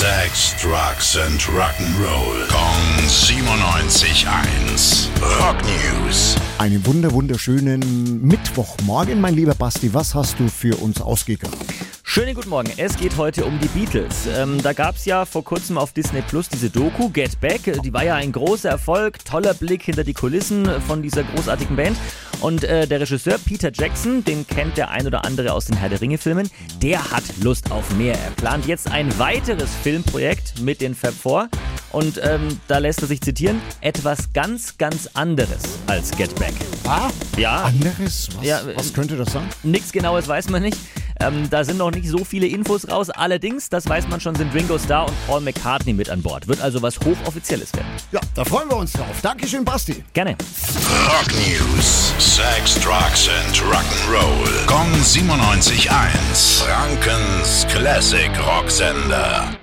Sex, Drugs and Rock'n'Roll. Kong 97.1. Rock News. Einen wunder wunderschönen Mittwochmorgen, mein lieber Basti. Was hast du für uns ausgegraben? Schönen guten Morgen. Es geht heute um die Beatles. Ähm, da gab es ja vor kurzem auf Disney Plus diese Doku Get Back. Die war ja ein großer Erfolg, toller Blick hinter die Kulissen von dieser großartigen Band. Und äh, der Regisseur Peter Jackson, den kennt der ein oder andere aus den Herr der Ringe-Filmen, der hat Lust auf mehr. Er plant jetzt ein weiteres Filmprojekt mit den Fab Four. Und ähm, da lässt er sich zitieren, etwas ganz, ganz anderes als Get Back. Ah, Ja, anderes? Was, Ja, was könnte das sein? Nichts Genaues weiß man nicht. Ähm, da sind noch nicht so viele Infos raus. Allerdings, das weiß man schon, sind Ringo Starr und Paul McCartney mit an Bord. Wird also was Hochoffizielles werden. Ja, da freuen wir uns drauf. Dankeschön, Basti. Gerne. Rock News. Sex, Drugs and Rock'n'Roll. Kong 97.1. Frankens Classic Rocksender.